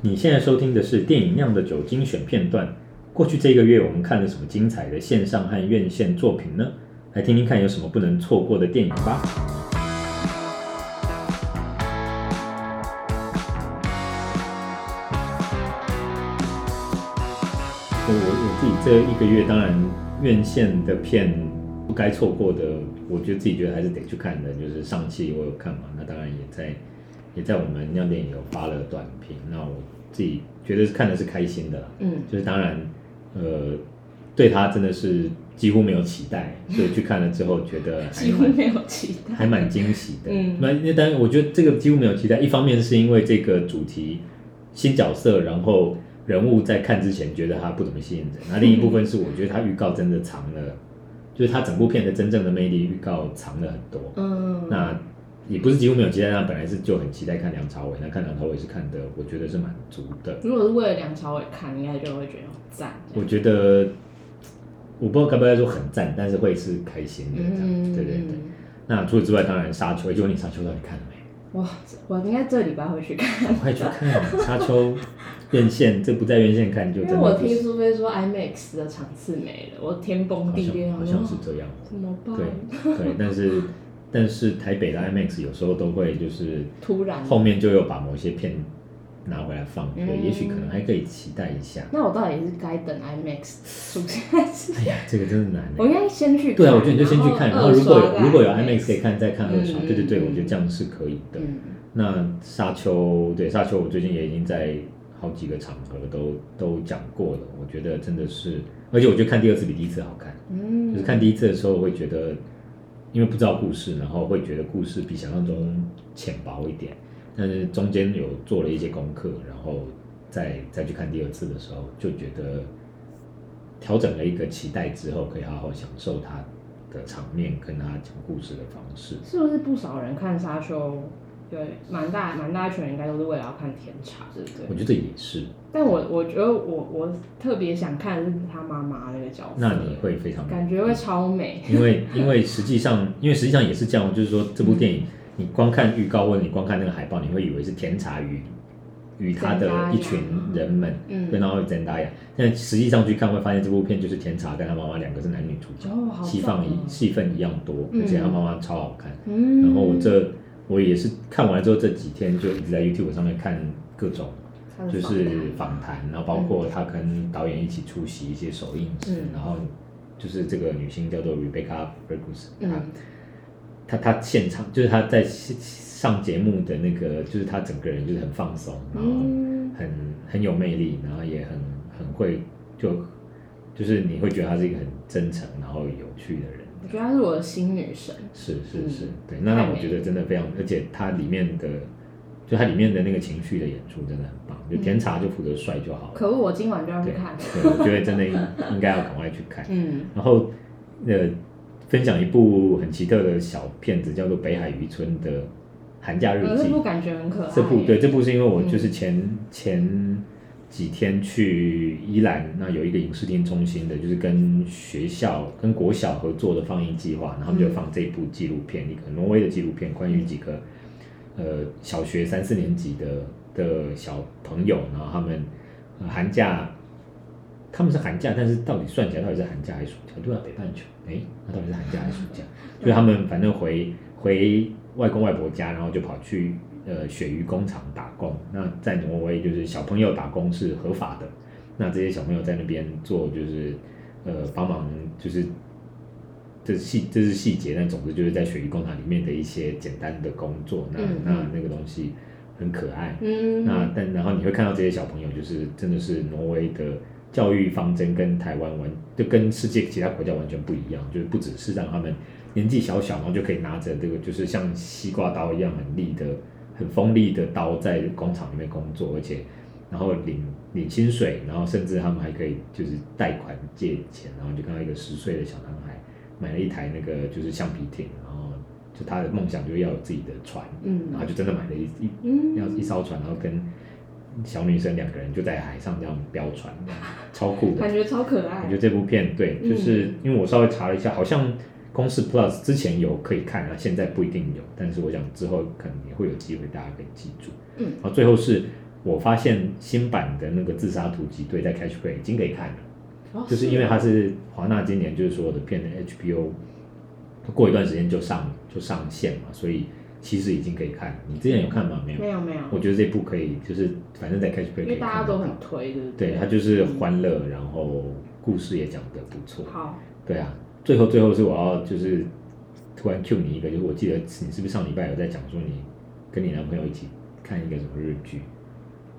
你现在收听的是电影酿的酒精选片段。过去这个月，我们看了什么精彩的线上和院线作品呢？来听听看有什么不能错过的电影吧。我我自己这一个月，当然院线的片不该错过的，我觉得自己觉得还是得去看的，就是上期我有看嘛，那当然也在。也在我们尿电影有发了短评，那我自己觉得是看的是开心的，嗯，就是当然，呃，对他真的是几乎没有期待，所以去看了之后觉得还几乎没有期待，还蛮惊喜的，嗯，那那当然我觉得这个几乎没有期待，一方面是因为这个主题新角色，然后人物在看之前觉得他不怎么吸引人，那另一部分是我觉得他预告真的藏了，就是他整部片的真正的魅力预告藏了很多，嗯，那。也不是几乎没有期待，他本来是就很期待看梁朝伟，那看梁朝伟是看的，我觉得是满足的。如果是为了梁朝伟看，应该就会觉得很赞。我觉得我不知道该不该说很赞，但是会是开心的这样。嗯、对对对。那除此之外，当然沙丘，就问你沙丘到底看了没？哇，我应该这礼拜会去看。快去看 沙丘院线，这不在院线看就真的。因为我听苏菲说 IMAX 的场次没了，我天崩地裂，好像是这样。怎么办？对对，但是。但是台北的 IMAX 有时候都会就是突然后面就又把某些片拿回来放，对，也许可能还可以期待一下。那我到底是该等 IMAX 出现还是？哎呀，这个真的难。我应该先去看。对啊，我觉得你就先去看，然后如果有如果有 IMAX 可以看，再看二刷。对对对，我觉得这样是可以的。那沙丘，对沙丘，我最近也已经在好几个场合都都讲过了。我觉得真的是，而且我觉得看第二次比第一次好看。嗯，就是看第一次的时候会觉得。因为不知道故事，然后会觉得故事比想象中浅薄一点，但是中间有做了一些功课，然后再再去看第二次的时候，就觉得调整了一个期待之后，可以好好享受它的场面，跟他讲故事的方式。是不是不少人看沙丘？对，蛮大蛮大一群人应该都是为了要看甜茶，对不对？我觉得也是。但我我觉得我我特别想看的是他妈妈那个角色。那你会非常感觉会超美。因为因为实际上 因为实际上也是这样，就是说这部电影你光看预告或者你光看那个海报，你会以为是甜茶与与他的一群人们，嗯，然后真达雅。但实际上去看会发现这部片就是甜茶跟他妈妈两个是男女主角，戏份一戏份一样多，而且他妈妈超好看。嗯，然后我这。我也是看完之后这几天就一直在 YouTube 上面看各种，就是访谈，然后包括他跟导演一起出席一些首映式，嗯、然后就是这个女星叫做 Rebecca Ferguson，她她现场就是她在上节目的那个，就是她整个人就是很放松，然后很很有魅力，然后也很很会就就是你会觉得她是一个很真诚然后有趣的人。我觉得她是我的新女神，是是是，对，那让我觉得真的非常，而且她里面的，就它里面的那个情绪的演出真的很棒，就甜茶就负责帅就好了。可恶，我今晚就要去看。对，我觉得真的应应该要赶快去看。嗯，然后呃，分享一部很奇特的小片子，叫做《北海渔村的寒假日记》。这部感觉很可爱。这部对，这部是因为我就是前前。几天去宜兰，那有一个影视厅中心的，就是跟学校、跟国小合作的放映计划，然后就放这部纪录片，一个挪威的纪录片，关于几个呃小学三四年级的的小朋友，然后他们、寒假，他们是寒假，但是到底算起来到底是寒假还是暑假？对啊，北半球，哎，那到底是寒假还是暑假？就他们反正回回外公外婆家，然后就跑去。呃，鳕鱼工厂打工，那在挪威就是小朋友打工是合法的。那这些小朋友在那边做，就是呃帮忙，就是这细这是细节，但总之就是在鳕鱼工厂里面的一些简单的工作。那、嗯、那那个东西很可爱。嗯。那但然后你会看到这些小朋友，就是真的是挪威的教育方针跟台湾完就跟世界其他国家完全不一样，就是不只是让他们年纪小小，然后就可以拿着这个就是像西瓜刀一样很利的。很锋利的刀在工厂里面工作，而且然后领领薪水，然后甚至他们还可以就是贷款借钱，然后就看到一个十岁的小男孩买了一台那个就是橡皮艇，然后就他的梦想就是要有自己的船，嗯，然后就真的买了一一要一艘船，然后跟小女生两个人就在海上这样飙船，超酷的，感觉超可爱。我觉得这部片对，就是因为我稍微查了一下，好像。公式 Plus 之前有可以看啊，现在不一定有，但是我想之后可能也会有机会，大家可以记住。嗯，然后最后是我发现新版的那个自杀突击队在 Catch Play 已经可以看了，哦、就是因为它是华纳今年就是所有的片的 HBO，过一段时间就上就上线嘛，所以其实已经可以看了。你之前有看吗？没有，没有没有。我觉得这部可以，就是反正在 Catch Play 可以看。因为大家都很推的。对，它就是欢乐，然后故事也讲得不错。好。对啊，最后最后是我要就是突然 cue 你一个，就是我记得你是不是上礼拜有在讲说你跟你男朋友一起看一个什么日剧？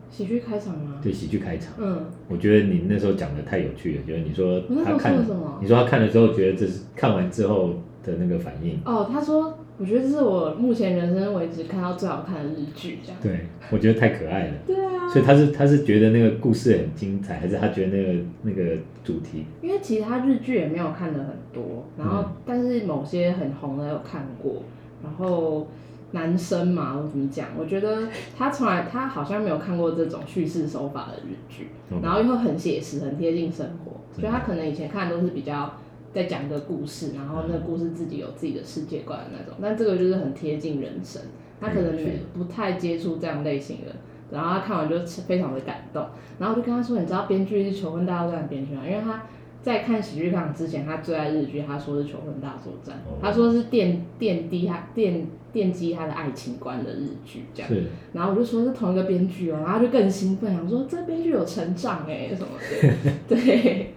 喜剧开场吗？对，喜剧开场。嗯，我觉得你那时候讲的太有趣了，就是你说他看了什么？你说他看了之后觉得这是看完之后的那个反应。哦，他说我觉得这是我目前人生为止看到最好看的日剧，这样。对，我觉得太可爱了。对啊。所以他是他是觉得那个故事很精彩，还是他觉得那个那个主题？因为其实他日剧也没有看的很多，然后、嗯、但是某些很红的有看过，然后。男生嘛，我怎么讲？我觉得他从来他好像没有看过这种叙事手法的日剧，嗯、然后又很写实，很贴近生活。所以他可能以前看的都是比较在讲一个故事，然后那个故事自己有自己的世界观的那种。但这个就是很贴近人生，他可能不太接触这样类型的。然后他看完就非常的感动，然后我就跟他说：“你知道编剧是求婚大作战的编剧吗？因为他。”在看喜剧开场之前，他最爱日剧，他说是《求婚大作战》，oh. 他说是奠奠基他奠奠基他的爱情观的日剧，这样。然后我就说是同一个编剧哦，然后他就更兴奋，想说这编剧有成长哎什么的。对。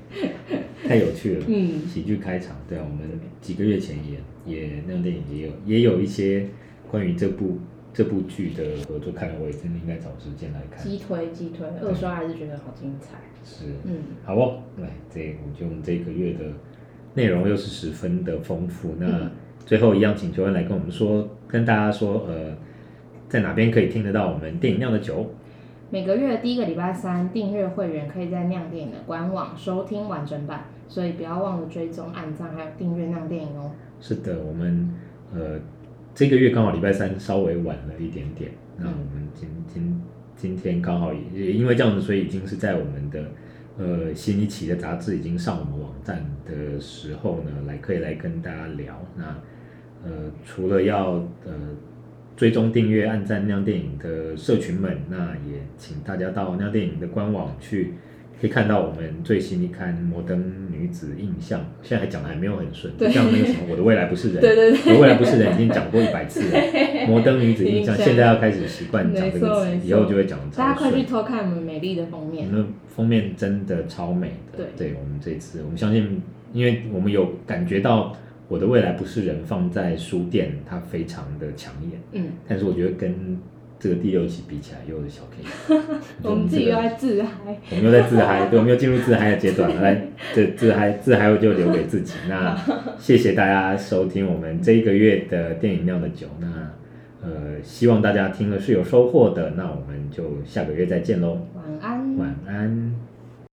太有趣了。嗯。喜剧开场，对啊，我们几个月前也也那样电影也有也有一些关于这部这部剧的合作，看来我也真的应该找时间来看。激推激推，二刷还是觉得好精彩。是，嗯，好哦，来，这我觉得我们这个月的内容又是十分的丰富。那最后一样，请求恩来跟我们说，跟大家说，呃，在哪边可以听得到我们电影酿的酒？每个月的第一个礼拜三，订阅会员可以在亮电影的官网收听完整版，所以不要忘了追踪、按赞，还有订阅亮电影哦。是的，我们呃这个月刚好礼拜三稍微晚了一点点，那我们今今。今天刚好也因为这样子，所以已经是在我们的呃新一期的杂志已经上我们网站的时候呢，来可以来跟大家聊。那呃除了要呃追踪订阅、按赞酿电影的社群们，那也请大家到酿电影的官网去。可以看到我们最新一刊《摩登女子印象》，现在还讲的还没有很顺，对像那个什么《我的未来不是人》，对对对，我的未来不是人已经讲过一百次了，《摩登女子印象》现在要开始习惯讲这个词，以后就会讲的超顺。大家快去偷看我们美丽的封面，我们的封面真的超美的。对，对我们这次，我们相信，因为我们有感觉到《我的未来不是人》放在书店，它非常的抢眼。嗯，但是我觉得跟这个第六期比起来，又是小 K。我们自己又在自嗨，我们又在自嗨，对，我们又进入自嗨的阶段了。来，这自嗨自嗨我就留给自己。那 谢谢大家收听我们这一个月的电影酿的酒。那呃，希望大家听了是有收获的。那我们就下个月再见喽。晚安。晚安。